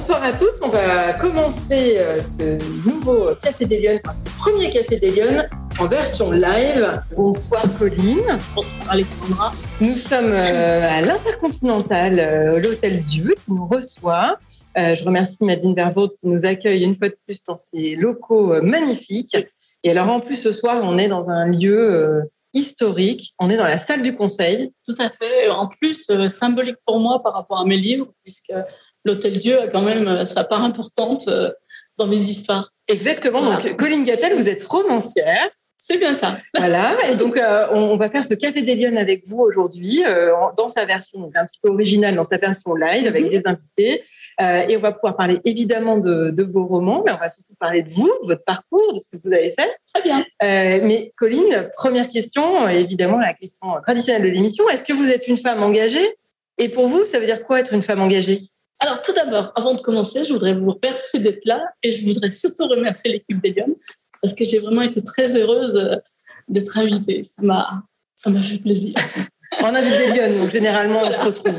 bonsoir à tous. On va commencer euh, ce nouveau Café des Lyonnes, enfin, ce premier Café des Lyonnes en version live. Bonsoir Pauline. Bonsoir Alexandra. Nous sommes euh, à l'Intercontinental, euh, l'Hôtel Dieu qui nous reçoit. je remercie Nadine Vervaud qui nous accueille une fois de plus dans ses locaux magnifiques. Et alors en plus ce soir, on est dans un lieu historique. On est dans la salle du conseil. Tout à fait. En plus, symbolique pour moi par rapport à mes livres, puisque l'Hôtel Dieu a quand même euh, sa part importante euh, dans mes histoires. Exactement. Donc, Colline Gattel, vous êtes romancière. C'est bien ça. Voilà. Et donc, euh, on, va faire ce Café des Lyonnes avec vous aujourd'hui, dans sa version un petit peu originale, dans sa version live, avec mhm. des invités. et on va pouvoir parler évidemment de, vos romans, mais on va surtout parler de vous, de votre parcours, de ce que vous avez fait. Très bien. mais Colline, première question, évidemment la question traditionnelle de l'émission. Est-ce que vous êtes une femme engagée? Et pour vous, ça veut dire quoi être une femme engagée? Alors, tout d'abord, avant de commencer, je voudrais vous remercier d'être là et je voudrais surtout remercier l'équipe des parce que j'ai vraiment été très heureuse euh, d'être invitée. Ça m'a, ça m'a fait plaisir. En invite des Lyon, donc généralement, on se retrouve.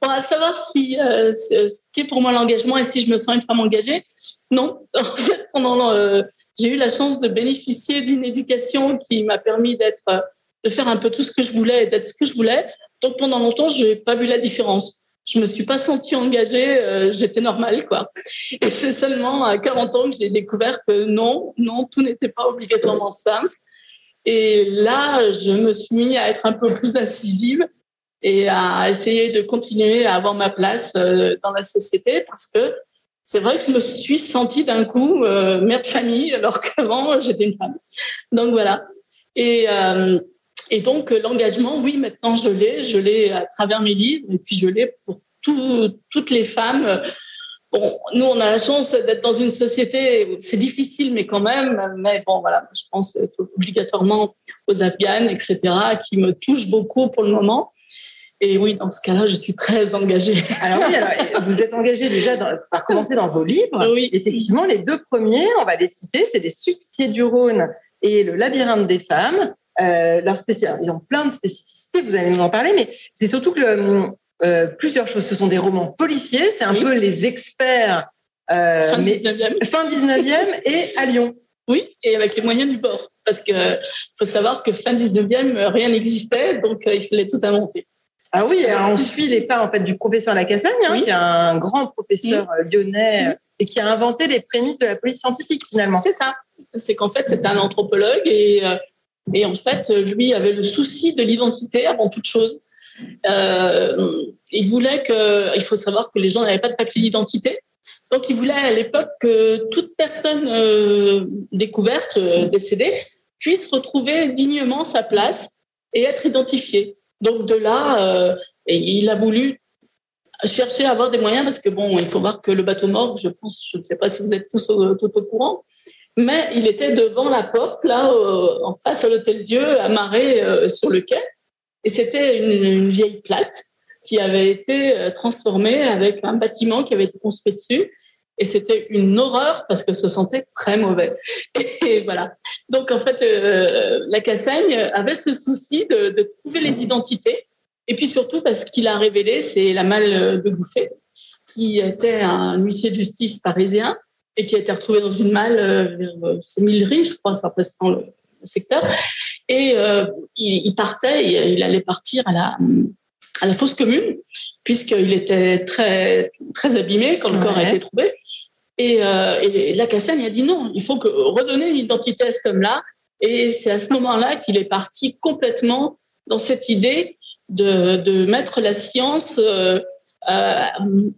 Pour à savoir si euh, ce qu'est pour moi l'engagement et si je me sens une femme engagée, non. En fait, pendant euh, j'ai eu la chance de bénéficier d'une éducation qui m'a permis d'être, de faire un peu tout ce que je voulais et d'être ce que je voulais. Donc pendant longtemps, je n'ai pas vu la différence je me suis pas sentie engagée, euh, j'étais normale, quoi. Et c'est seulement à 40 ans que j'ai découvert que non, non, tout n'était pas obligatoirement simple. Et là, je me suis mis à être un peu plus incisive et à essayer de continuer à avoir ma place euh, dans la société parce que c'est vrai que je me suis sentie d'un coup euh, mère de famille alors qu'avant j'étais une femme. Donc voilà. Et et donc, euh, l'engagement, oui, maintenant, je l'ai. Je l'ai à travers mes livres et puis je l'ai pour toutes les femmes. Bon, nous, on a la chance d'être dans une société, c'est difficile, mais quand même. Mais bon, voilà, je pense obligatoirement aux Afghanes, etc., qui me touchent beaucoup pour le moment. Et oui, dans ce cas-là, je suis très engagée. Alors oui, alors, vous êtes engagée déjà par commencer dans vos livres. Oui. Effectivement, les deux premiers, on va les citer, c'est Les Suppliciés du Rhône et Le Labyrinthe des femmes. Euh, leur ils ont plein de spécificités, vous allez nous en parler, mais c'est surtout que euh, plusieurs choses. Ce sont des romans policiers, c'est un peu les experts. Euh, fin, 19e. fin 19e et à Lyon. Oui, et avec les moyens du bord. Parce qu'il faut savoir que fin 19e, rien n'existait, donc il fallait tout inventer. Ah oui, on suit les pas en fait du professeur Lacassagne, hein, qui est un grand professeur lyonnais et qui a inventé les prémices de la police scientifique finalement. C'est ça. C'est qu'en fait, c'est un anthropologue et et en fait, lui avait le souci de l'identité avant toute chose. Euh, il voulait que, il faut savoir que les gens n'avaient pas de papier d'identité. Donc, il voulait à l'époque que toute personne euh, découverte, euh, décédée, puisse retrouver dignement sa place et être identifiée. Donc, de là, euh, il a voulu chercher à avoir des moyens parce que, bon, il faut voir que le bateau mort, je pense, je ne sais pas si vous êtes tous tout au courant, mais il était devant la porte, là, en face à l'Hôtel Dieu, amarré euh, sur le quai. Et c'était une, vieille plate qui avait été euh, transformée avec un bâtiment qui avait été construit dessus. Et c'était une horreur parce que ça sentait très mauvais. Et, voilà. Donc, en fait, euh, la Cassagne avait ce souci de, de, trouver les identités. Et puis surtout parce qu'il a révélé, c'est la malle de Gouffet, qui était un huissier de justice parisien et qui a été retrouvé dans une malle euh, vers euh, Millery, je crois, ça reste dans le secteur. Et euh, il, partait, il allait partir à la, à la fosse commune, puisqu'il était très, très abîmé quand le corps a été trouvé. Et, et la Cassagne a dit non, il faut que, redonner une identité à cet homme-là. Et c'est à ce moment-là qu'il est parti complètement dans cette idée de, de mettre la science euh,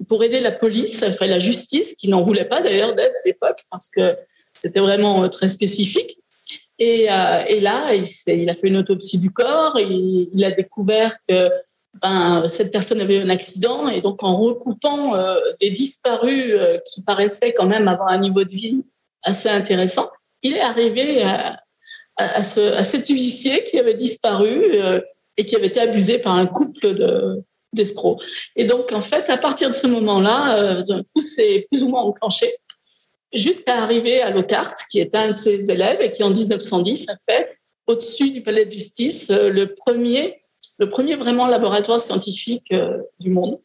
pour aider la police, enfin la justice, qui n'en voulait pas d'ailleurs d'aide à l'époque parce que c'était vraiment euh, très spécifique. Et, euh, là, il, a fait une autopsie du corps il a découvert que ben, cette personne avait eu un accident et donc en recoupant euh, des disparus euh, qui paraissaient quand même avoir un niveau de vie assez intéressant, il est arrivé à, ce, à cet huissier qui avait disparu euh, et qui avait été abusé par un couple de, d'escrocs. Et donc, en fait, à partir de ce moment-là, euh, tout s'est plus ou moins enclenché jusqu'à arriver à Lockhart, qui est un de ses élèves et qui, en 1910, a fait, au-dessus du palais de justice, euh, le premier, le premier vraiment laboratoire scientifique euh, du monde.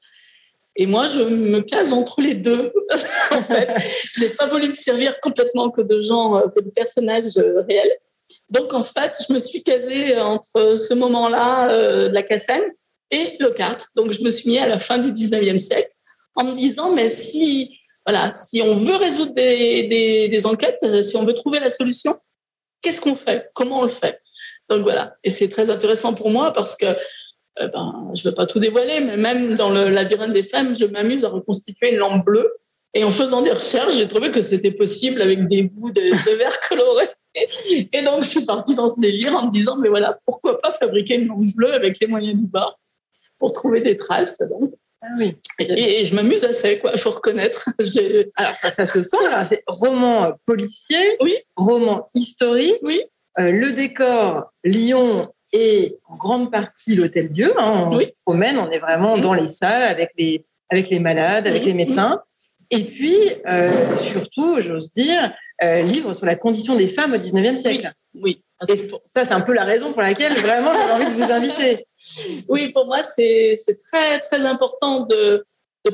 Et moi, je me case entre les deux. en fait, j'ai pas voulu me servir complètement que de gens, euh, que de personnages réels. Donc, en fait, je me suis casée entre ce moment-là de la Cassane et le kart. Donc, je me suis mis à la fin du 19e siècle en me disant, mais si, voilà, si on veut résoudre des, enquêtes, si on veut trouver la solution, qu'est-ce qu'on fait? Comment on le fait? Donc, voilà. Et c'est très intéressant pour moi parce que euh, ben, je ne veux pas tout dévoiler, mais même dans le labyrinthe des femmes, je m'amuse à reconstituer une lampe bleue. Et en faisant des recherches, j'ai trouvé que c'était possible avec des bouts de, verre coloré. Et donc, je suis partie dans ce délire en me disant, mais voilà, pourquoi pas fabriquer une lampe bleue avec les moyens du bord? Pour trouver des traces. Donc. Ah oui. Et, je m'amuse assez, quoi. Il faut reconnaître. Alors ça, ça se sent. C'est roman policier, oui. roman historique. Oui. Euh, le décor Lyon et en grande partie l'hôtel Dieu. Hein, on se promène, on est vraiment dans les salles avec les, avec les malades, avec les médecins. Et puis, euh, surtout, j'ose dire, euh, livre sur la condition des femmes au 19e siècle. Oui. Et ça, c'est un peu la raison pour laquelle vraiment j'ai envie de vous inviter. Oui, pour moi, c'est très, très important de,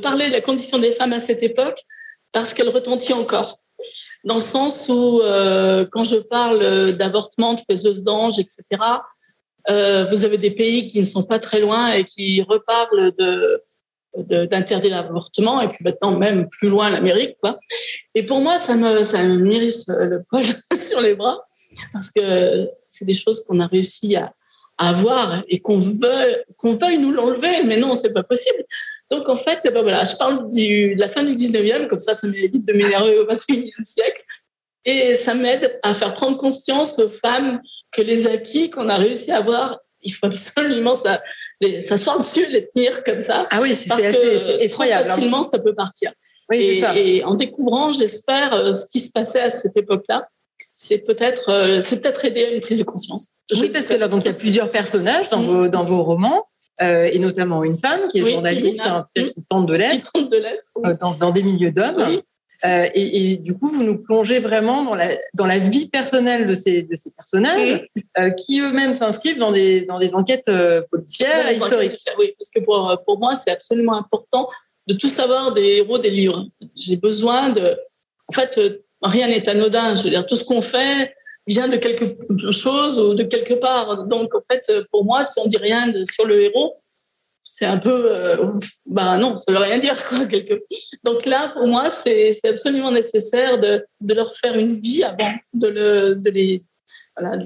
parler de la condition des femmes à cette époque parce qu'elle retentit encore. Dans le sens où, euh, quand je parle d'avortement, de faiseuse d'ange, etc., euh, vous avez des pays qui ne sont pas très loin et qui reparlent d'interdire l'avortement et puis maintenant même plus loin l'Amérique. Et pour moi ça me ça m'irrisse le poil sur les bras parce que c'est des choses qu'on a réussi à, avoir et qu'on veut qu'on veuille nous l'enlever mais non c'est pas possible. Donc en fait eh ben voilà, je parle du, de la fin du 19e comme ça ça m'évite de m'énerver au 21e siècle et ça m'aide à faire prendre conscience aux femmes que les acquis qu'on a réussi à avoir, il faut absolument s'asseoir dessus, les tenir comme ça. Ah oui, c'est assez effroyable. Hein. facilement, ça peut partir. Oui, et, ça. et, en découvrant, j'espère, euh, ce qui se passait à cette époque-là, c'est peut-être euh, c'est peut-être aider à une prise de conscience. oui, parce que là, donc il y a plusieurs personnages dans, vos, dans vos romans. Euh, et notamment une femme qui est journaliste, hein, qui tente de l'être, dans, dans, des milieux d'hommes. Euh, et, et, du coup, vous nous plongez vraiment dans la, dans la vie personnelle de ces, de ces personnages euh, qui eux-mêmes s'inscrivent dans des, dans des enquêtes euh, policières et historiques. oui, parce que pour, pour moi, c'est absolument important de tout savoir des héros des livres. J'ai besoin de. En fait, euh, rien n'est anodin. Je veux dire, tout ce qu'on fait vient de quelque chose ou de quelque part. Donc, en fait, pour moi, si on dit rien sur le héros, c'est un peu, euh, bah non, ça veut rien dire quoi. Donc là, pour moi, c'est absolument nécessaire de, leur faire une vie avant, de, le, de les, voilà,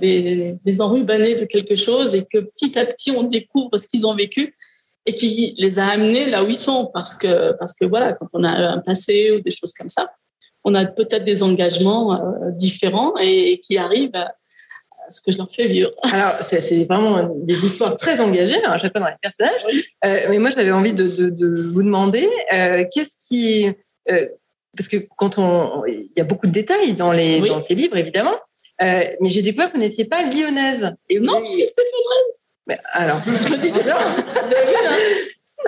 enrubaner de quelque chose et que petit à petit on découvre ce qu'ils ont vécu et qui les a amenés là où ils sont parce que parce que voilà, quand on a un passé ou des choses comme ça, on a peut-être des engagements euh, différents et, et qui arrivent à, ce que je leur fais vivre. Alors, c'est vraiment des histoires très engagées, hein, fois dans les personnages. Euh, mais moi, j'avais envie de, vous demander, euh, qu'est-ce qui... Euh, parce que quand on... Il y a beaucoup de détails dans, les, dans ces livres, évidemment. mais j'ai découvert que vous n'étiez pas lyonnaise. Et non, si, stéphanoise. Mais alors, je dis déjà. vous avez vu, hein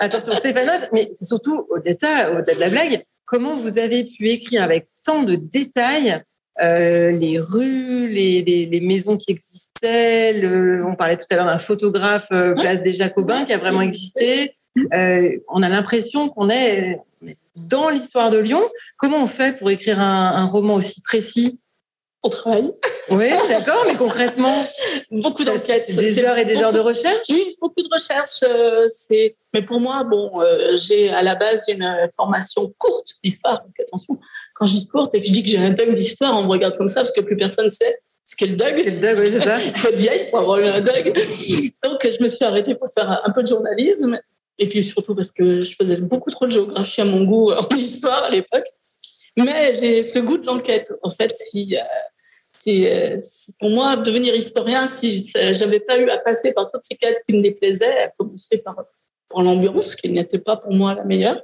Attention, stéphanoise, mais c'est surtout au-delà au de la blague, comment vous avez pu écrire avec tant de détails euh, les rues, les, les, les, maisons qui existaient. Le, on parlait tout à l'heure d'un photographe euh, Place des Jacobins qui a vraiment existé. Euh, on a l'impression qu'on est dans l'histoire de Lyon. Comment on fait pour écrire un, un roman aussi précis? On travaille. Oui, d'accord, mais concrètement, beaucoup d'enquêtes, des heures et des heures de recherche? Oui, beaucoup de recherche. Euh, c'est, mais pour moi, bon, euh, j'ai à la base une formation courte d'histoire. attention, quand je dis courte et que je dis que j'ai un dog d'histoire, on me regarde comme ça parce que plus personne sait ce qu'est le dog. le dog, oui, c'est ça. Il faut être vieille pour avoir eu un dog. Donc, je me suis arrêtée pour faire un peu de journalisme. Et puis surtout parce que je faisais beaucoup trop de géographie à mon goût en histoire à l'époque. Mais j'ai ce goût de l'enquête. En fait, si, euh, pour moi, devenir historien, si j'avais pas eu à passer par toutes ces cases qui me déplaisaient, à commencer par, l'ambiance, qui n'était pas pour moi la meilleure,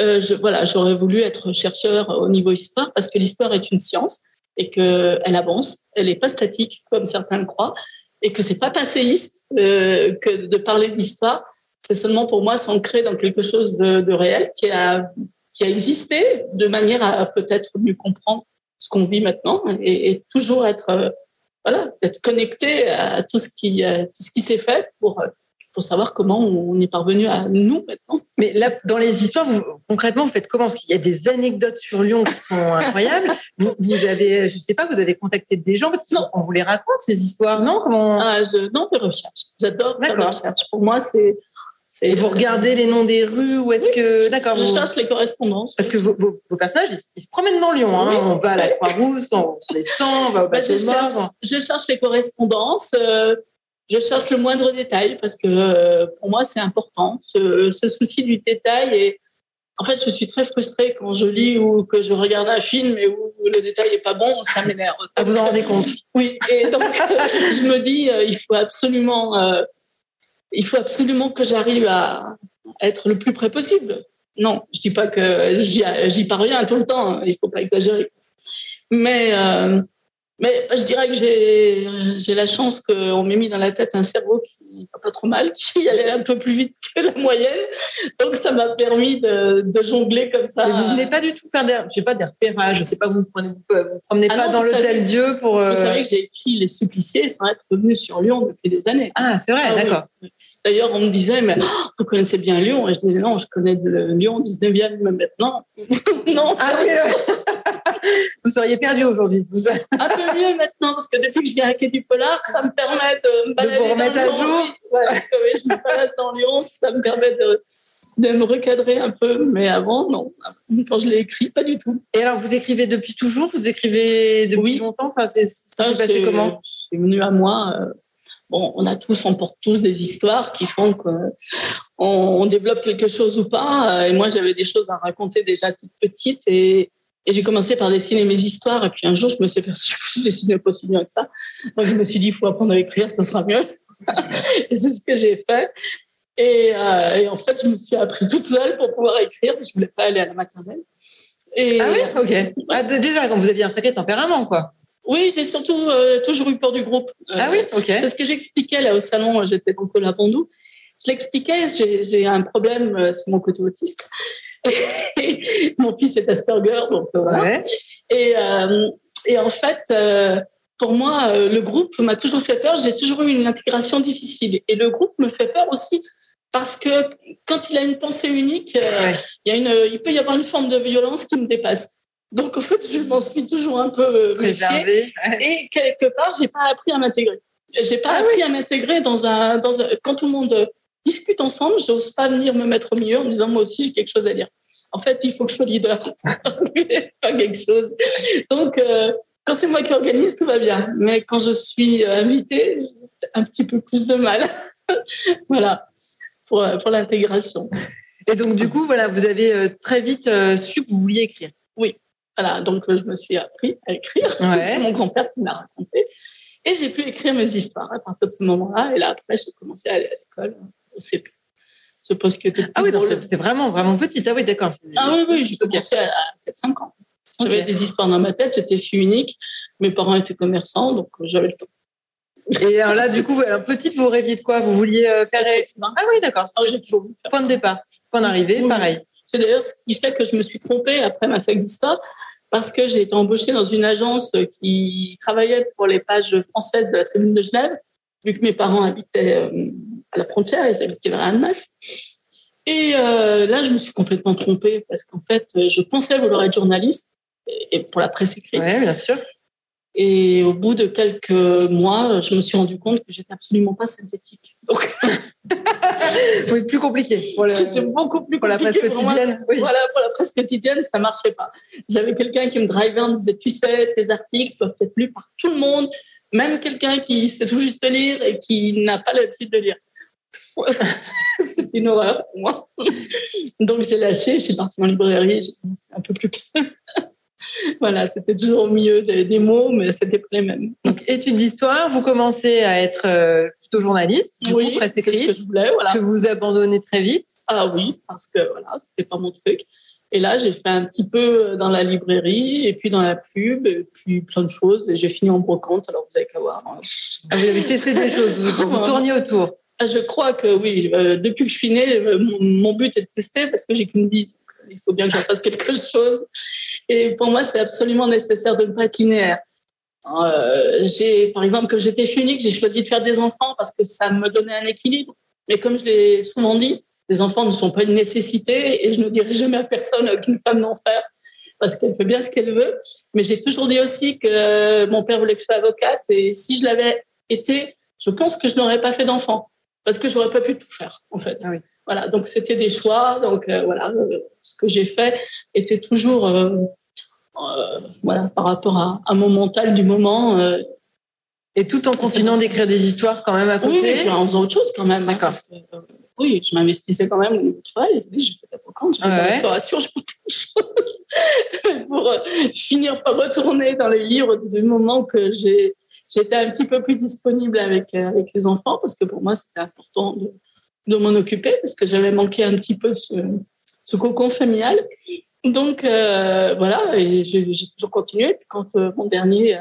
euh, voilà, j'aurais voulu être chercheur au niveau histoire parce que l'histoire est une science et qu'elle avance, elle n'est pas statique comme certains le croient et que c'est pas passéiste euh, que de parler d'histoire. C'est seulement pour moi s'ancrer dans quelque chose de, réel qui a existé de manière à peut-être mieux comprendre ce qu'on vit maintenant et, et toujours être euh, voilà, être connecté à tout ce qui, tout ce qui s'est fait pour pour savoir comment on est parvenu à nous maintenant. Mais là, dans les histoires, vous, concrètement, vous faites comment? Parce qu'il y a des anecdotes sur Lyon qui sont incroyables. vous, vous, avez, je sais pas, vous avez contacté des gens parce qu'on vous les raconte ces histoires, non Comment ah, je, Non, de recherche. J'adore la recherche. Pour moi, c'est et vous regardez les noms des rues ou est-ce que d'accord Je cherche les correspondances. Parce que vos, vos, personnages ils, se promènent dans Lyon. Hein. On va à la Croix-Rousse, on descend, on va au bah, je, cherche, je cherche les correspondances. Euh, je cherche le moindre détail parce que euh, pour moi c'est important. Ce, ce, souci du détail et en fait je suis très frustrée quand je lis ou que je regarde un film et où le détail est pas bon, ça m'énerve. Ah, vous en rendez compte Oui. Et donc je me dis euh, il faut absolument il faut absolument que j'arrive à être le plus près possible. Non, je dis pas que j'y parviens tout le temps, il faut pas exagérer. Mais, euh, mais je dirais que j'ai la chance qu'on m'ait mis dans la tête un cerveau qui va pas trop mal, qui allait un peu plus vite que la moyenne. Donc ça m'a permis de, jongler comme ça. Mais vous venez pas du tout faire des, je sais pas, des repérages, je sais pas, vous ne promenez, vous promenez ah pas dans l'hôtel Dieu pour. Vous savez euh, que j'ai écrit Les Suppliciés sans être venu sur Lyon depuis des années. Ah, c'est vrai, ah d'accord. D'ailleurs, on me disait, mais oh, vous connaissez bien Lyon Et je disais, non, je connais le Lyon 19e, mais maintenant. non. Ah oui, vous seriez perdu aujourd'hui. Vous... Un peu mieux maintenant, parce que depuis que je viens à Quai du Polar, ça me permet de me balader. De vous remettre à jour Je me balade dans Lyon, ça me permet de, de me recadrer un peu, mais avant, non. Quand je l'ai écrit, pas du tout. Et alors, vous écrivez depuis toujours? Vous écrivez depuis longtemps? Enfin, Ça s'est passé comment? C'est venu à moi. Euh, bon, on a tous, on porte tous des histoires qui font qu'on on développe quelque chose ou pas. Et moi, j'avais des choses à raconter déjà toute petite et, j'ai commencé par dessiner mes histoires. Et puis un jour, je me suis aperçue que je dessinais pas si bien que ça. Donc, je me suis dit, il faut apprendre à écrire, ça sera mieux. et c'est ce que j'ai fait. Euh, et, en fait, je me suis appris toute seule pour pouvoir écrire. Je voulais pas aller à la maternelle. Et, ah oui, ok. Ah, déjà, quand vous aviez un sacré tempérament, quoi. Oui, j'ai surtout euh, toujours eu peur du groupe. ah oui, ok. C'est ce que j'expliquais là au salon. J'étais donc au Lapondou. Je l'expliquais. J'ai un problème, euh, c'est mon côté autiste. mon fils est Asperger, donc euh, voilà. Et, et, en fait, pour moi, le groupe m'a toujours fait peur. J'ai toujours eu une intégration difficile. Et le groupe me fait peur aussi parce que quand il a une pensée unique, il, y a une, il peut y avoir une forme de violence qui me dépasse. Donc, en fait, je m'en suis toujours un peu euh, méfiée. Et quelque part, j'ai pas appris à m'intégrer. J'ai pas ah appris à m'intégrer dans un, dans un, quand tout le monde discute ensemble, j'ose pas venir me mettre au milieu en disant moi aussi j'ai quelque chose à dire. En fait, il faut que je sois leader, pas quelque chose. Donc, euh, quand c'est moi qui organise, tout va bien. Mais quand je suis euh, invitée, j'ai un petit peu plus de mal. voilà, pour, pour l'intégration. Et donc, du coup, voilà, vous avez très vite su que vous vouliez écrire. Oui, voilà, donc je me suis appris à écrire. C'est mon grand-père qui m'a raconté. Et j'ai pu écrire mes histoires à partir de ce moment-là. Et là, après, j'ai commencé à aller à l'école, au CP. Ce poste que Ah oui, c'était vraiment, vraiment petite. Ah oui, d'accord. Ah oui, oui, j'ai commencé à 4-5 ans. J'avais des histoires dans ma tête, j'étais fille unique. Mes parents étaient commerçants, donc euh, j'avais le temps. Et alors là, du coup, alors, petite, vous rêviez de quoi? Vous vouliez euh, faire. Ah oui, d'accord. Ah, j'ai toujours voulu faire Point de départ, point d'arrivée, pareil. C'est d'ailleurs ce qui fait que je me suis trompée après ma fac d'histoire parce que j'ai été embauchée dans une agence qui travaillait pour les pages françaises de la Tribune de Genève, vu que mes parents habitaient euh, à la frontière, ils habitaient vers Annemasse. Et euh, là, je me suis complètement trompée parce qu'en fait, je pensais vouloir être journaliste et pour la presse écrite. Oui, bien sûr. Et au bout de quelques mois, je me suis rendu compte que j'étais absolument pas synthétique. Donc, oui, plus compliqué. C'était beaucoup plus compliqué. Pour la presse quotidienne. Voilà, pour la presse quotidienne, ça marchait pas. J'avais quelqu'un qui me drivait me disait, tu sais, tes articles peuvent être lus par tout le monde, même quelqu'un qui sait tout juste lire et qui n'a pas l'habitude de lire. C'était une horreur pour moi. Donc j'ai lâché, je suis partie en librairie, c'est un peu plus calme voilà, c'était toujours au milieu des, mots, mais c'était pas les mêmes. Donc, études d'histoire, vous commencez à être euh, plutôt journaliste, du oui, presse écrite, que je voulais, voilà. que vous abandonnez très vite. Ah oui, parce que voilà, c'était pas mon truc. Et là, j'ai fait un petit peu dans la librairie, et puis dans la pub, et puis plein de choses. Et j'ai fini en brocante, alors vous avez qu'à voir. Hein. Ah, vous avez testé des choses, vous, vous tourniez autour. Ah, je crois que oui. Euh, depuis que je suis née, euh, mon, mon, but est de tester parce que j'ai qu'une vie. il faut bien que j'en fasse quelque chose. Et pour moi, c'est absolument nécessaire de ne pas être linéaire. Euh, j'ai, par exemple, quand j'étais unique, j'ai choisi de faire des enfants parce que ça me donnait un équilibre. Mais comme je l'ai souvent dit, les enfants ne sont pas une nécessité et je ne dirai jamais à personne qu'une femme n'en faire parce qu'elle fait bien ce qu'elle veut. Mais j'ai toujours dit aussi que mon père voulait que je sois avocate et si je l'avais été, je pense que je n'aurais pas fait d'enfant parce que j'aurais pas pu tout faire en fait. Ah oui. Voilà, donc c'était des choix. Donc euh, voilà, euh, ce que j'ai fait était toujours euh, euh, voilà par rapport à, à, mon mental du moment. Euh, et tout en continuant d'écrire des histoires quand même à côté. Oui, en faisant autre chose quand même. D'accord. Hein, oui, je m'investissais quand même dans le travail. Je fais la brocante, je fais la restauration, je fais plein de choses pour finir par retourner dans les livres du moment que j'ai j'étais un petit peu plus disponible avec avec les enfants parce que pour moi c'était important de, de m'en occuper parce que j'avais manqué un petit peu ce, ce cocon familial. Donc euh, voilà, et j'ai toujours continué. Puis quand euh, mon dernier euh,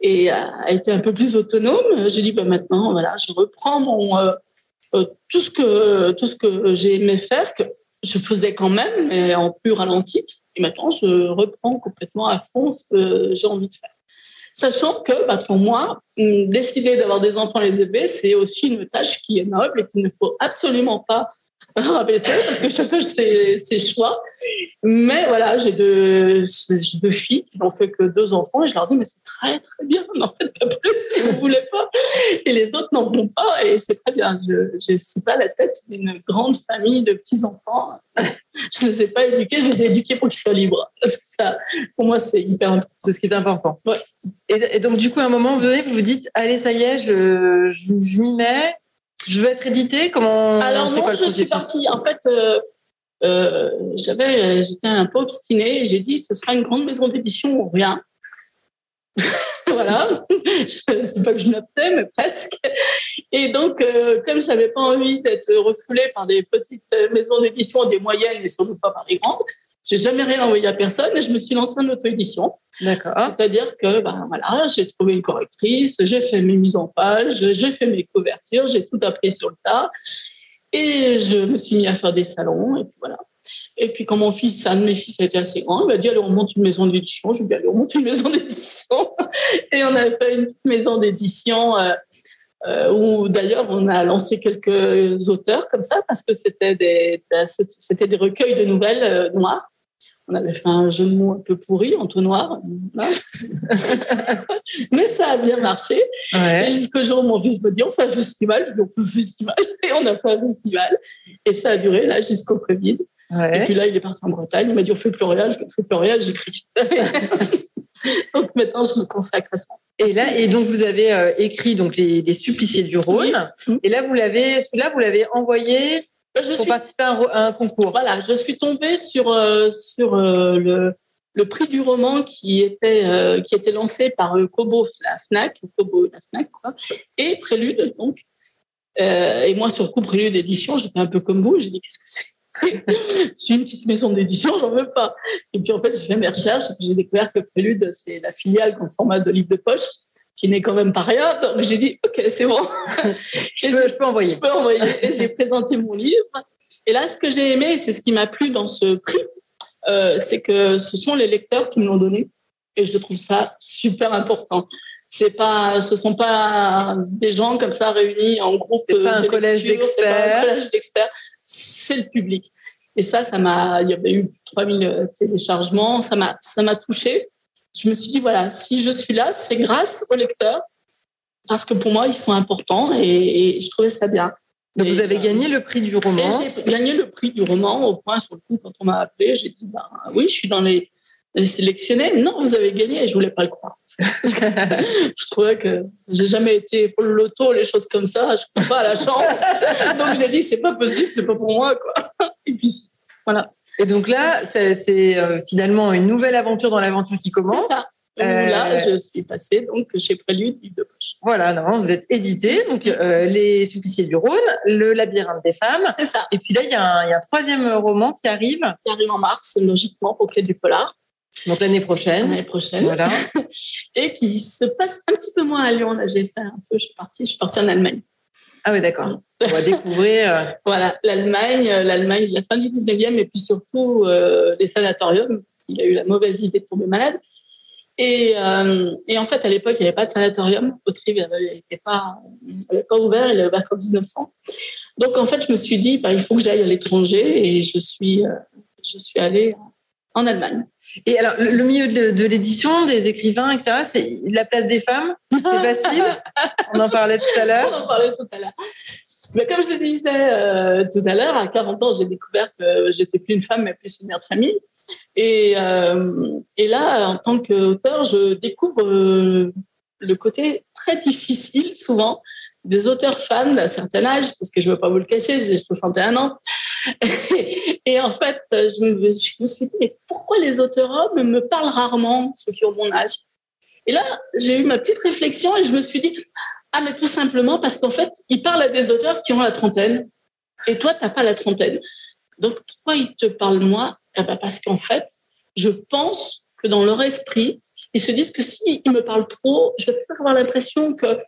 et a été un peu plus autonome, j'ai dit bah, maintenant voilà, je reprends mon tout ce que tout ce que j'ai aimé faire que je faisais quand même, mais en plus ralenti. Et maintenant, je reprends complètement à fond ce que j'ai envie de faire. Sachant que, bah, pour moi, décider d'avoir des enfants les élever, c'est aussi une tâche qui est noble et qu'il ne faut absolument pas rabaisser parce que chacun ses, ses choix. Mais voilà, j'ai deux, deux filles qui n'ont fait que deux enfants et je leur dis, mais c'est très, très bien, n'en faites pas plus si vous voulez pas. Et les autres n'en font pas et c'est très bien. Je ne suis pas la tête d'une grande famille de petits-enfants. Je ne les ai pas éduqués, je les ai éduqués pour qu'ils soient libres. Parce que ça, pour moi, c'est hyper important. C'est ce qui est important. Ouais. Et, et, donc, du coup, à un moment, vous venez, vous vous dites, allez, ça y est, je, je, je m'y mets, je veux être édité Comment Alors non, quoi, je suis partie. En fait, euh, euh, j'avais, j'étais un peu obstinée. J'ai dit, ce sera une grande maison d'édition ou rien. voilà. C'est pas que je m'optais, mais presque. Et donc, euh, comme je n'avais pas envie d'être refoulée par des petites maisons d'édition, des moyennes et surtout pas par les grandes, j'ai jamais rien envoyé à personne et je me suis lancée en auto-édition. D'accord. C'est-à-dire que, ben voilà, j'ai trouvé une correctrice, j'ai fait mes mises en page, j'ai fait mes couvertures, j'ai tout appris sur le tas. Et je me suis mis à faire des salons, et puis voilà. Et puis, quand mon fils, un de mes fils a été assez grand, il m'a dit, allez, on monte une maison d'édition. Je lui ai dit, allez, on monte une maison d'édition. Et on a fait une petite maison d'édition euh, euh, où, d'ailleurs, on a lancé quelques auteurs comme ça, parce que c'était des, c'était des recueils de nouvelles euh, noires on avait fait un jeu de mots un peu pourri, entonnoir. Mais ça a bien marché. Ouais. Et jusqu'au jour où mon fils me dit on fait un festival. Je dis on fait un festival. Et on a fait un festival. Et ça a duré là jusqu'au Covid. Ouais. Et puis là, il est parti en Bretagne. Il m'a dit on fait Florian. Je fais Florian, j'écris. donc maintenant, je me consacre à ça. Et là, et donc vous avez euh, écrit donc les, les suppliciés du Rhône. Et là, vous l'avez, celui-là, vous l'avez envoyé je pour suis, participer à un, à un, concours. Voilà, je suis tombée sur euh, sur euh, le, le prix du roman qui était euh, qui était lancé par Kobo la Fnac, Kobo la Fnac quoi, et Prélude donc. et moi sur le coup Prélude édition, j'étais un peu comme vous, j'ai dit qu'est-ce que c'est C'est une petite maison d'édition, j'en veux pas. Et puis en fait, j'ai fait mes recherches, j'ai découvert que Prélude c'est la filiale en format de livre de poche qui n'est quand même pas rien. Donc j'ai dit, OK, c'est bon. je, peux, je, peux, envoyer. Je peux envoyer. Et j'ai présenté mon livre. Et là, ce que j'ai aimé, c'est ce qui m'a plu dans ce prix, euh, c'est que ce sont les lecteurs qui me l'ont donné. Et je trouve ça super important. C'est pas, ce sont pas des gens comme ça réunis en groupe. C'est pas un collège d'experts. C'est le public. Et ça, ça m'a, il y avait eu 3000 téléchargements. Ça m'a, ça m'a touché je me suis dit, voilà, si je suis là, c'est grâce aux lecteurs, parce que pour moi, ils sont importants et, et je trouvais ça bien. Donc, et, vous avez gagné euh, le prix du roman J'ai gagné le prix du roman au point, sur le coup, quand on m'a appelé, j'ai dit, ben, oui, je suis dans les, les sélectionnés. Non, vous avez gagné et je voulais pas le croire. je trouvais que j'ai jamais été pour le loto, les choses comme ça, je ne crois pas à la chance. Donc j'ai dit, c'est pas possible, c'est pas pour moi. Quoi. Et puis, voilà. Et donc là, c'est euh, finalement une nouvelle aventure dans l'aventure qui commence. C'est ça. Euh, là, je suis passée donc chez Prélude, de poche. Voilà, non, vous êtes édité, donc euh, Les Suppliciés du Rhône, Le Labyrinthe des femmes. C'est ça. Et puis là, il y, y, a un troisième roman qui arrive. Qui arrive en mars, logiquement, pour Clé du Polar. Donc l'année prochaine. L'année prochaine. Voilà. Et qui se passe un petit peu moins à Lyon. Là, j'ai fait un peu, je suis partie, je suis partie en Allemagne. Ah oui, d'accord. On va découvrir. Euh... voilà, l'Allemagne, l'Allemagne de la fin du 19e, et puis surtout euh, les sanatoriums, parce qu'il a eu la mauvaise idée de tomber malade. Et, euh, et en fait, à l'époque, il n'y avait pas de sanatorium. Autrive n'avait pas, pas ouvert, il a ouvert qu'en 1900. Donc en fait, je me suis dit, bah, il faut que j'aille à l'étranger et je suis, euh, je suis allée en Allemagne. Et alors, le milieu de, l'édition, des écrivains, etc., c'est la place des femmes, c'est facile. On en parlait tout à l'heure. On en parlait tout à l'heure. Mais comme je disais euh, tout à l'heure, à 40 ans, j'ai découvert que j'étais plus une femme, mais plus une mère de famille. Et, euh, et là, en tant qu'auteur, je découvre le côté très difficile, souvent, des auteurs femmes d'un certain âge, parce que je ne veux pas vous le cacher, j'ai 61 ans. et en fait, je me, suis dit, mais pourquoi les auteurs hommes me parlent rarement, ceux qui ont mon âge? Et là, j'ai eu ma petite réflexion et je me suis dit, ah, mais tout simplement parce qu'en fait, ils parlent à des auteurs qui ont la trentaine, et toi, tu n'as pas la trentaine. Donc, pourquoi ils te parlent moi eh ben Parce qu'en fait, je pense que dans leur esprit, ils se disent que s'ils me parlent trop, je vais peut-être avoir l'impression que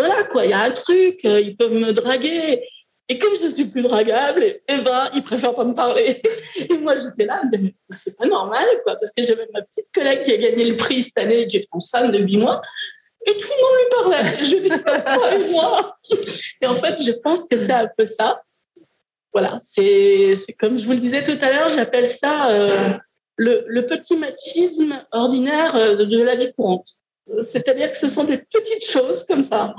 voilà quoi, il y a un truc, euh, ils peuvent me draguer. Et comme je suis plus dragable, et, eh ben, ils préfèrent pas me parler. Et moi, j'étais là, mais c'est pas normal, quoi, parce que j'avais ma petite collègue qui a gagné le prix cette année, qui est enceinte de 8 mois, et tout le monde lui parlait. Je dis, pas avec moi. Et en fait, je pense que c'est un peu ça. Voilà, c'est comme je vous le disais tout à l'heure, j'appelle ça euh, le, le, petit machisme ordinaire euh, de la vie courante. C'est-à-dire que ce sont des petites choses comme ça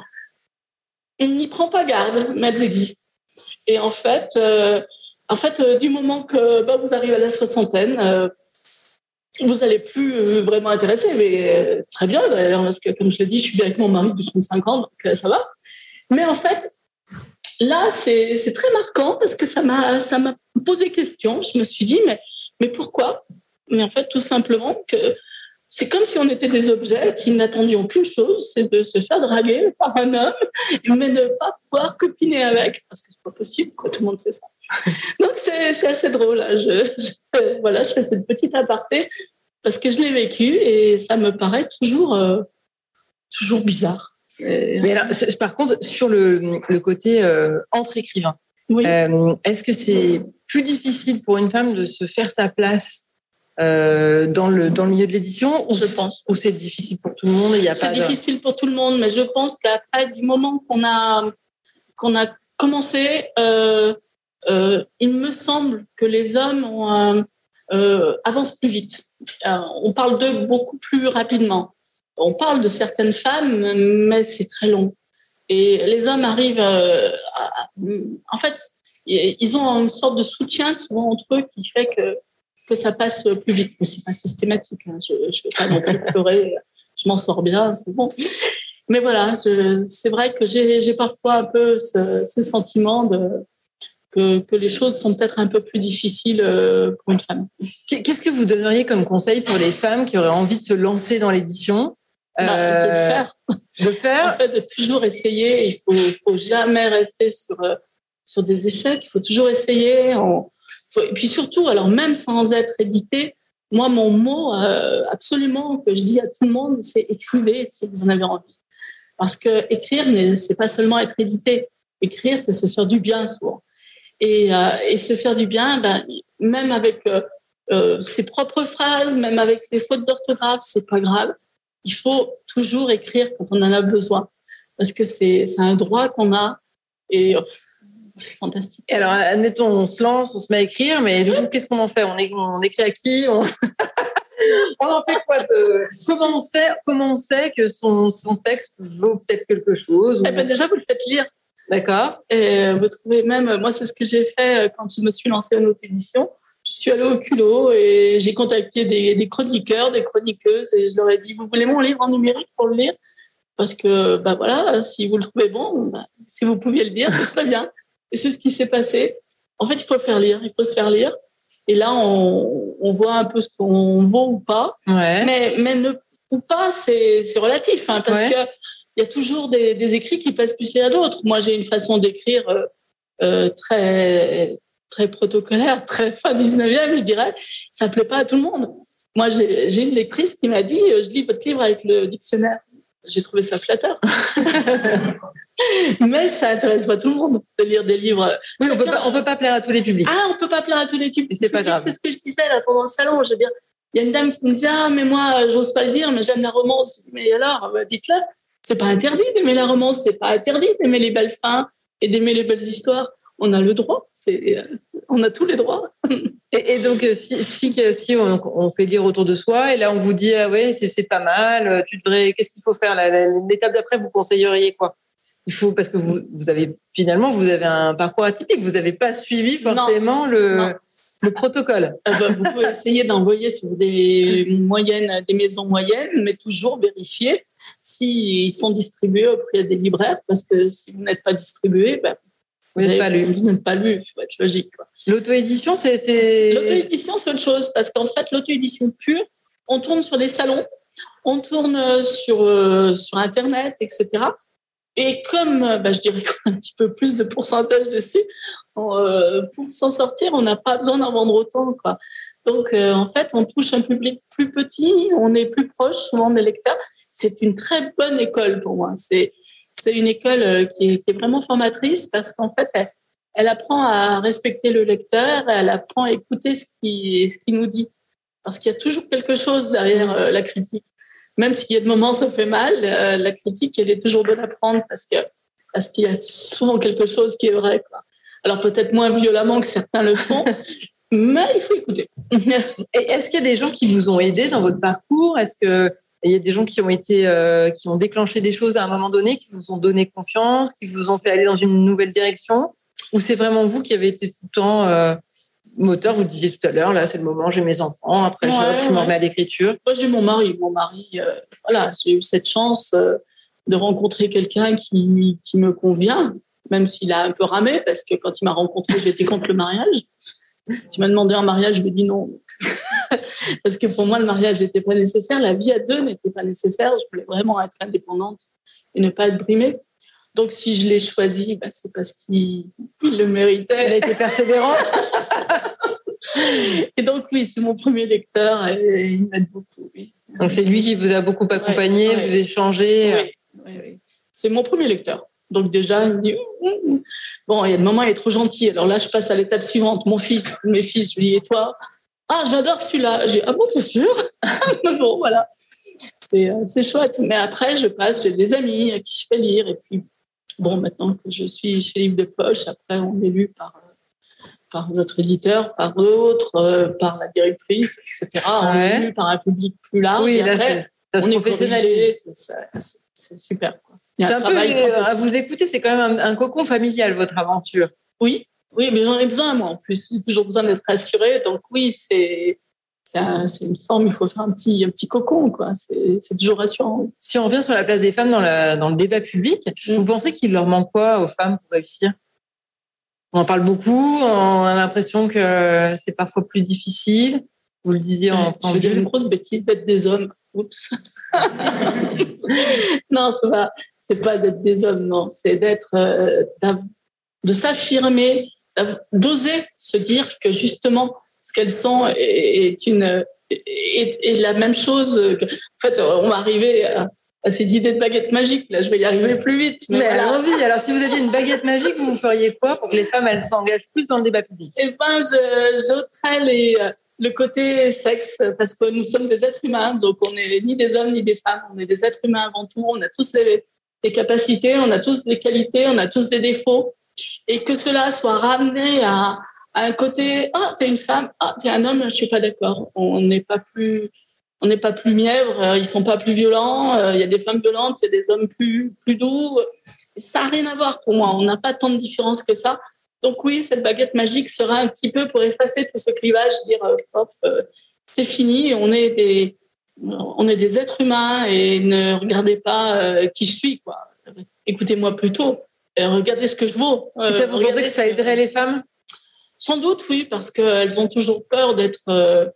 on n'y prend pas garde, mais elles existent. Et en fait, euh, en fait euh, du moment que bah, vous arrivez à la soixantaine, euh, vous n'allez plus vraiment intéresser, mais très bien d'ailleurs, parce que comme je l'ai dit, je suis bien avec mon mari de 35 ans, donc ça va. Mais en fait, là, c'est très marquant parce que ça m'a posé question. Je me suis dit, mais pourquoi? Mais en fait, tout simplement que c'est comme si on était des objets qui n'attendions qu'une chose, c'est de se faire draguer par un homme, mais ne pas pouvoir copiner avec, parce que c'est pas possible, quoi, tout le monde sait ça. Donc c'est assez drôle. Hein. Je, voilà, je fais cette petite aparté parce que je l'ai vécu et ça me paraît toujours, euh, toujours bizarre. Mais alors, par contre, sur le, le côté euh, entre écrivains, euh, est-ce que c'est plus difficile pour une femme de se faire sa place euh, dans, le, dans le milieu de l'édition ou, c'est difficile pour tout le monde C'est difficile pour tout le monde, mais je pense qu'après, du moment qu'on a, qu'on a commencé, euh, euh, il me semble que les hommes avancent plus vite. on parle d'eux beaucoup plus rapidement. On parle de certaines femmes, mais c'est très long. Et les hommes arrivent à, en fait, ils ont une sorte de soutien souvent entre eux qui fait que que ça passe plus vite. Mais c'est pas systématique. Hein. Je ne vais pas non plus pleurer. Je m'en sors bien, c'est bon. Mais voilà, c'est vrai que j'ai parfois un peu ce, sentiment de, que, que, les choses sont peut-être un peu plus difficiles euh, pour une femme. Qu'est-ce que vous donneriez comme conseil pour les femmes qui auraient envie de se lancer dans l'édition? Bah, De le euh, faire. De faire En fait, de toujours essayer. Il faut, faut jamais rester sur, euh, sur des échecs. Il faut toujours essayer. Et puis surtout, alors même sans être édité, moi, mon mot euh, absolument que je dis à tout le monde, c'est écrivez si vous en avez envie. Parce que écrire, c'est pas seulement être édité. Écrire, c'est se faire du bien souvent. Et, euh, et se faire du bien, ben, même avec euh, ses propres phrases, même avec ses fautes d'orthographe, c'est pas grave. Il faut toujours écrire quand on en a besoin. Parce que c'est un droit qu'on a. Et c'est fantastique. Et alors, admettons, on se lance, on se met à écrire, mais du coup, qu'est-ce qu'on en fait? On, écrit à qui? On... en fait quoi comment, on sait, comment on sait que son, son texte vaut peut-être quelque chose eh ben, Déjà, vous le faites lire. D'accord. Et vous trouvez même, moi, c'est ce que j'ai fait euh, quand je me suis lancée en autre édition. Je suis allée au culot et j'ai contacté des, des, chroniqueurs, des chroniqueuses et je leur ai dit Vous voulez mon livre en numérique pour le lire? Parce que, ben voilà, si vous le trouvez bon, bah, si vous pouviez le dire, ce serait bien. Et c'est ce qui s'est passé. En fait, il faut faire lire, il faut se faire lire. Et là, on, on voit un peu ce qu'on vaut ou pas. Mais, mais ne ou pas, c'est relatif, hein, parce que il y a toujours des, des, écrits qui passent plus à d'autres. Moi, j'ai une façon d'écrire euh, euh très très protocolaire, très fin 19e, je dirais. Ça plaît pas à tout le monde. Moi, j'ai une lectrice qui m'a dit, euh, je lis votre livre avec le dictionnaire. J'ai trouvé ça flatteur. Mais ça intéresse pas tout le monde de lire des livres. Oui, on peut pas, on peut pas plaire à tous les publics. Ah, on peut pas plaire à tous les publics. C'est pas grave. C'est ce que je disais là pendant le salon. Je veux dire, il y a une dame qui me disait ah mais moi j'ose pas le dire, mais j'aime la romance. Mais alors, bah, dites-le. C'est pas interdit d'aimer la romance. C'est pas interdit d'aimer les belles fins et d'aimer les belles histoires. On a le droit. C'est, on a tous les droits. Et, donc, si, si, si on, fait lire autour de soi, et là, on vous dit, ah ouais, c'est, pas mal, tu devrais, qu'est-ce qu'il faut faire L'étape d'après, vous conseilleriez quoi? Il faut parce que vous, vous avez finalement vous avez un parcours atypique, vous n'avez pas suivi forcément le, le protocole. Ah bah, vous pouvez essayer d'envoyer sur des moyennes, des maisons moyennes, mais toujours vérifier s'ils sont distribués auprès des libraires, parce que si vous n'êtes pas distribué, bah, vous n'êtes pas lu. Vous n'êtes pas lu, faut être logique. L'auto-édition, c'est. L'auto-édition, c'est autre chose, parce qu'en fait, l'auto-édition pure, on tourne sur des salons, on tourne sur, euh, sur Internet, etc. Et comme euh, bah, je dirais qu'on a un petit peu plus de pourcentage dessus, euh, pour s'en sortir, on n'a pas besoin d'en vendre autant. Quoi. Donc, euh, en fait, on touche un public plus petit, on est plus proche souvent des lecteurs. C'est une très bonne école pour moi. C'est, c'est une école qui est, qui est, vraiment formatrice parce qu'en fait, elle, apprend à respecter le lecteur, elle apprend à écouter ce qu'il ce qui nous dit. Parce qu'il y a toujours quelque chose derrière la critique même s'il y a des moments ça fait mal, euh, la critique, elle est toujours bonne à prendre parce que parce qu'il y a souvent quelque chose qui est vrai. Alors peut-être moins violemment que certains le font, mais il faut écouter. est-ce qu'il y a des gens qui vous ont aidé dans votre parcours? Est-ce que il y a des gens qui ont été, euh, qui ont déclenché des choses à un moment donné, qui vous ont donné confiance, qui vous ont fait aller dans une nouvelle direction Ou c'est vraiment vous qui avez été tout le temps euh, moteur, vous disiez tout à l'heure, là, c'est le moment, j'ai mes enfants, après je, me remets à l'écriture. Moi, j'ai mon mari. Mon mari, euh, voilà, j'ai eu cette chance de rencontrer quelqu'un qui, qui me convient, même s'il a un peu ramé, parce que quand il m'a rencontré, j'étais contre le mariage. Tu m'as demandé un mariage, je lui ai dit non. parce que pour moi, le mariage n'était pas nécessaire, la vie à deux n'était pas nécessaire. Je voulais vraiment être indépendante et ne pas être brimée. Donc, si je l'ai choisi, bah, c'est parce qu'il le méritait. Il a été persévérant. et donc, oui, c'est mon premier lecteur et il m'aide beaucoup. Donc, c'est lui qui vous a beaucoup accompagné, vous échangez. Oui, oui, c'est mon premier lecteur. Donc, déjà, il me dit Bon, il y a des moments, il est trop gentil. Alors là, je passe à l'étape suivante. Mon fils, mes fils, je lui dis Et toi? Ah, j'adore celui-là. J'ai Ah bon, t'es sûr? Bon, voilà. C'est chouette. Mais après, je passe, j'ai des amis à qui je fais lire. Et puis, Bon, maintenant que je suis chez Livre de Poche, après, on est lu par, par notre éditeur, par d'autres, euh, par la directrice, etc. On est lu par un public plus large. Oui, là, c'est on est professionnalisé. C'est super. C'est un, peu, euh, à vous écouter, c'est quand même un, cocon familial, votre aventure. Oui, oui, mais j'en ai besoin, moi, en plus. J'ai toujours besoin d'être rassurée. Donc, oui, c'est c'est une forme, il faut faire un petit, un petit cocon, quoi. C'est toujours rassurant. Si on revient sur la place des femmes dans, dans le débat public, mm. vous pensez qu'il leur manque quoi aux femmes pour réussir? On en parle beaucoup, on a l'impression que c'est parfois plus difficile. Vous le disiez en Je veux dire une grosse bêtise d'être des hommes. Oups. non, c'est pas, c'est pas d'être des hommes, non. C'est d'être, euh, de s'affirmer, d'oser se dire que justement, ce qu'elles sont est, une est, la même chose. en fait, on va arriver à, cette idée de baguette magique. Là, je vais y arriver plus vite. Mais, allons-y. Alors, si vous aviez une baguette magique, vous feriez quoi pour que les femmes elles s'engagent plus dans le débat public? Eh ben, j'ôterais le côté sexe parce que nous sommes des êtres humains, donc on n'est ni des hommes ni des femmes. On est des êtres humains avant tout. On a tous des, des capacités, on a tous des qualités, on a tous des défauts, et que cela soit ramené à un côté ah t'es une femme. Ah t'es un homme. Je suis pas d'accord. On n'est pas plus on n'est pas plus mièvre. Euh, ils sont pas plus violents. Euh, il y a des femmes violentes. C'est des hommes plus plus doux. Ça n'a rien à voir pour moi. On n'a pas tant de différence que ça. Donc oui cette baguette magique sera un petit peu pour effacer tout ce clivage dire euh, c'est fini. On est des on est des êtres humains et ne regardez pas qui je suis quoi. Écoutez-moi plutôt regardez ce que je vaux ça vous pensez que ça aiderait les femmes? Sans doute, oui, parce qu'elles ont toujours peur d'être euh,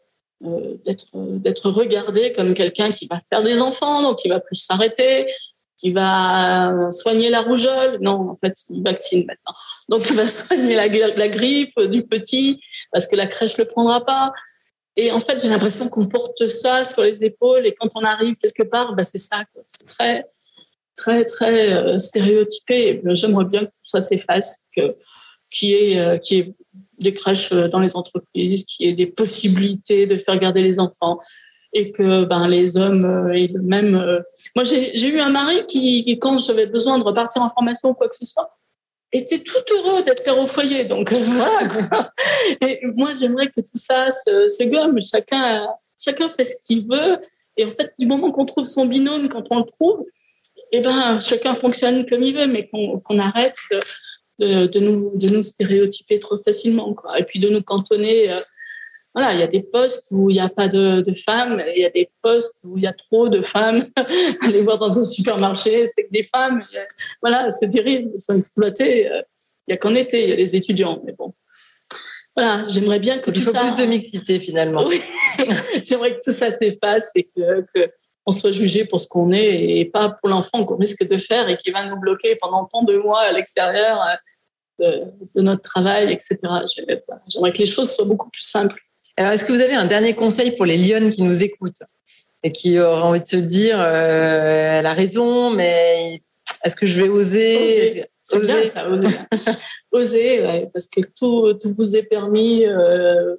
euh, d'être regardées comme quelqu'un qui va faire des enfants, donc qui va plus s'arrêter, qui va soigner la rougeole. Non, en fait, il vaccine maintenant. Donc, il va soigner la, la grippe du petit parce que la crèche le prendra pas. Et en fait, j'ai l'impression qu'on porte ça sur les épaules et quand on arrive quelque part, bah, c'est ça. C'est très, très, très euh, stéréotypé. J'aimerais bien que tout ça s'efface, que qui est, qui est des crèches euh, dans les entreprises, qu'il y ait des possibilités de faire garder les enfants et que ben, les hommes euh, aient le même. Euh, moi, j'ai eu un mari qui, quand j'avais besoin de repartir en formation ou quoi que ce soit, étaient tout heureux d'être père au foyer. Donc voilà. Et moi, j'aimerais que tout ça se, se gomme. Chacun, chacun fait ce qu'il veut. Et en fait, du moment qu'on trouve son binôme, quand on le trouve, eh ben, chacun fonctionne comme il veut, mais qu'on arrête de, de, nous, de nous stéréotyper trop facilement. Quoi. Et puis de nous cantonner. Euh, voilà, il y a des postes où il n'y a pas de, de femmes, il y a des postes où il y a trop de femmes. Aller voir dans un supermarché, c'est que des femmes. Voilà, c'est terrible, ils sont exploités. Euh, il n'y a qu'en été, il y a les étudiants, mais bon. Voilà, j'aimerais bien que tout ça. Il faut plus de mixité finalement. Oui. j'aimerais que tout ça s'efface et que, que on soit jugé pour ce qu'on est et pas pour l'enfant qu'on risque de faire et qui va nous bloquer pendant tant de mois à l'extérieur euh, de, notre travail, etc. J'aimerais que les choses soient beaucoup plus simples. Alors, est-ce que vous avez un dernier conseil pour les Lyonnes qui nous écoutent et qui auraient envie de se dire, euh, elle a raison, mais est-ce que je vais oser? C'est bien ça, oser. oser, parce que tout, tout vous est permis, euh,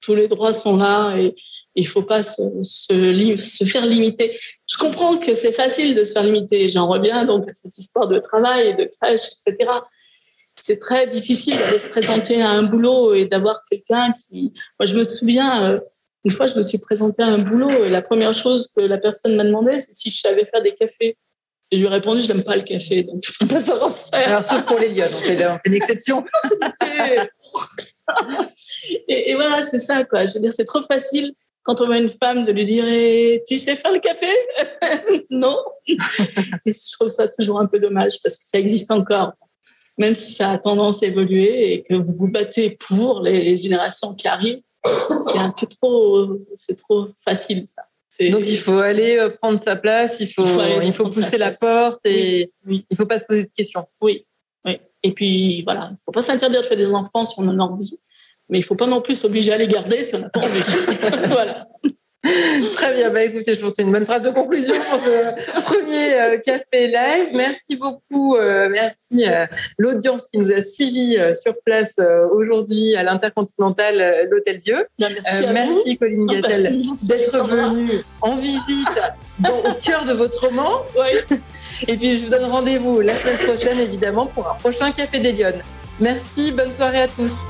tous les droits sont là et il faut pas se, se, se, faire limiter. Je comprends que c'est facile de se faire limiter. J'en reviens donc à cette histoire de travail et de crèche, etc. C'est très difficile de se présenter à un boulot et d'avoir quelqu'un qui. Moi, je me souviens, euh, une fois, je me suis présentée à un boulot et la première chose que la personne m'a demandé, c'est si je savais faire des cafés. Et je lui ai répondu, je n'aime pas le café, donc je ne peux pas savoir faire. Alors, sauf pour les lions, on fait, une exception. et, et voilà, c'est ça, quoi. Je veux dire, c'est trop facile quand on voit une femme de lui dire eh, Tu sais faire le café? Non. Et je trouve ça toujours un peu dommage parce que ça existe encore. Même si ça a tendance à évoluer et que vous vous battez pour les, générations qui arrivent, c'est un peu trop, c'est trop facile ça. Donc il faut aller euh, prendre sa place, il faut, il faut, pousser la porte et il ne faut pas se poser de questions. Oui, oui. Et puis voilà, il ne faut pas s'interdire de faire des enfants si on en a envie. Mais il ne faut pas non plus s'obliger à les garder si on n'a pas envie. voilà. Très bien, bah écoutez, je pense que c'est une bonne phrase de conclusion pour ce premier euh, café live. Merci beaucoup, euh, merci à l'audience qui nous a suivis euh, sur place aujourd'hui à l'Intercontinental l'Hôtel Dieu. Bien, merci, merci Colline Gattel d'être venue en visite dans, au cœur de votre roman. Oui. Et puis je vous donne rendez-vous la semaine prochaine évidemment pour un prochain Café des Lyonnes. Merci, bonne soirée à tous.